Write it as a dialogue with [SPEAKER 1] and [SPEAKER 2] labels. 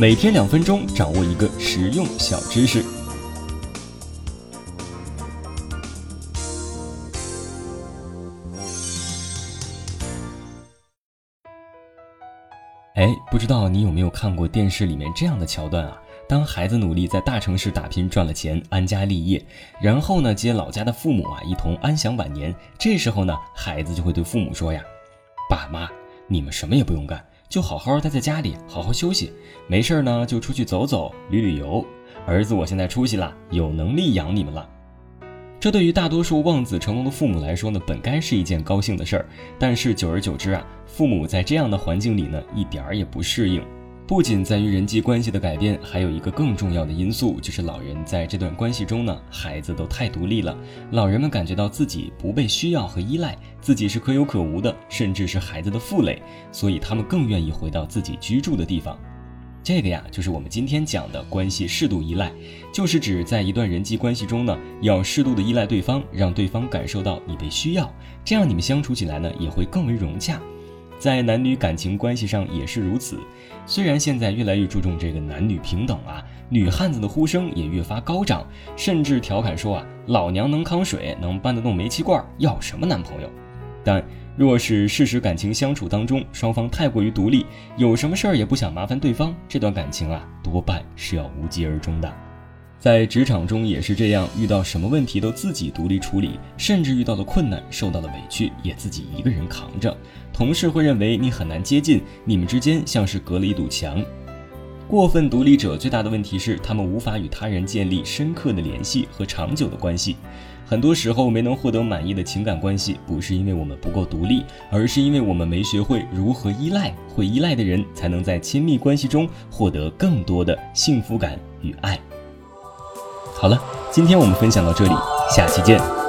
[SPEAKER 1] 每天两分钟，掌握一个实用小知识。哎，不知道你有没有看过电视里面这样的桥段啊？当孩子努力在大城市打拼赚了钱，安家立业，然后呢接老家的父母啊一同安享晚年，这时候呢孩子就会对父母说呀：“爸妈，你们什么也不用干。”就好好待在家里，好好休息。没事呢，就出去走走、旅旅游。儿子，我现在出息了，有能力养你们了。这对于大多数望子成龙的父母来说呢，本该是一件高兴的事儿。但是久而久之啊，父母在这样的环境里呢，一点儿也不适应。不仅在于人际关系的改变，还有一个更重要的因素，就是老人在这段关系中呢，孩子都太独立了，老人们感觉到自己不被需要和依赖，自己是可有可无的，甚至是孩子的负累，所以他们更愿意回到自己居住的地方。这个呀，就是我们今天讲的关系适度依赖，就是指在一段人际关系中呢，要适度的依赖对方，让对方感受到你被需要，这样你们相处起来呢，也会更为融洽。在男女感情关系上也是如此，虽然现在越来越注重这个男女平等啊，女汉子的呼声也越发高涨，甚至调侃说啊，老娘能扛水，能搬得动煤气罐，要什么男朋友？但若是事实感情相处当中，双方太过于独立，有什么事儿也不想麻烦对方，这段感情啊，多半是要无疾而终的。在职场中也是这样，遇到什么问题都自己独立处理，甚至遇到了困难、受到了委屈，也自己一个人扛着。同事会认为你很难接近，你们之间像是隔了一堵墙。过分独立者最大的问题是，他们无法与他人建立深刻的联系和长久的关系。很多时候没能获得满意的情感关系，不是因为我们不够独立，而是因为我们没学会如何依赖。会依赖的人，才能在亲密关系中获得更多的幸福感与爱。好了，今天我们分享到这里，下期见。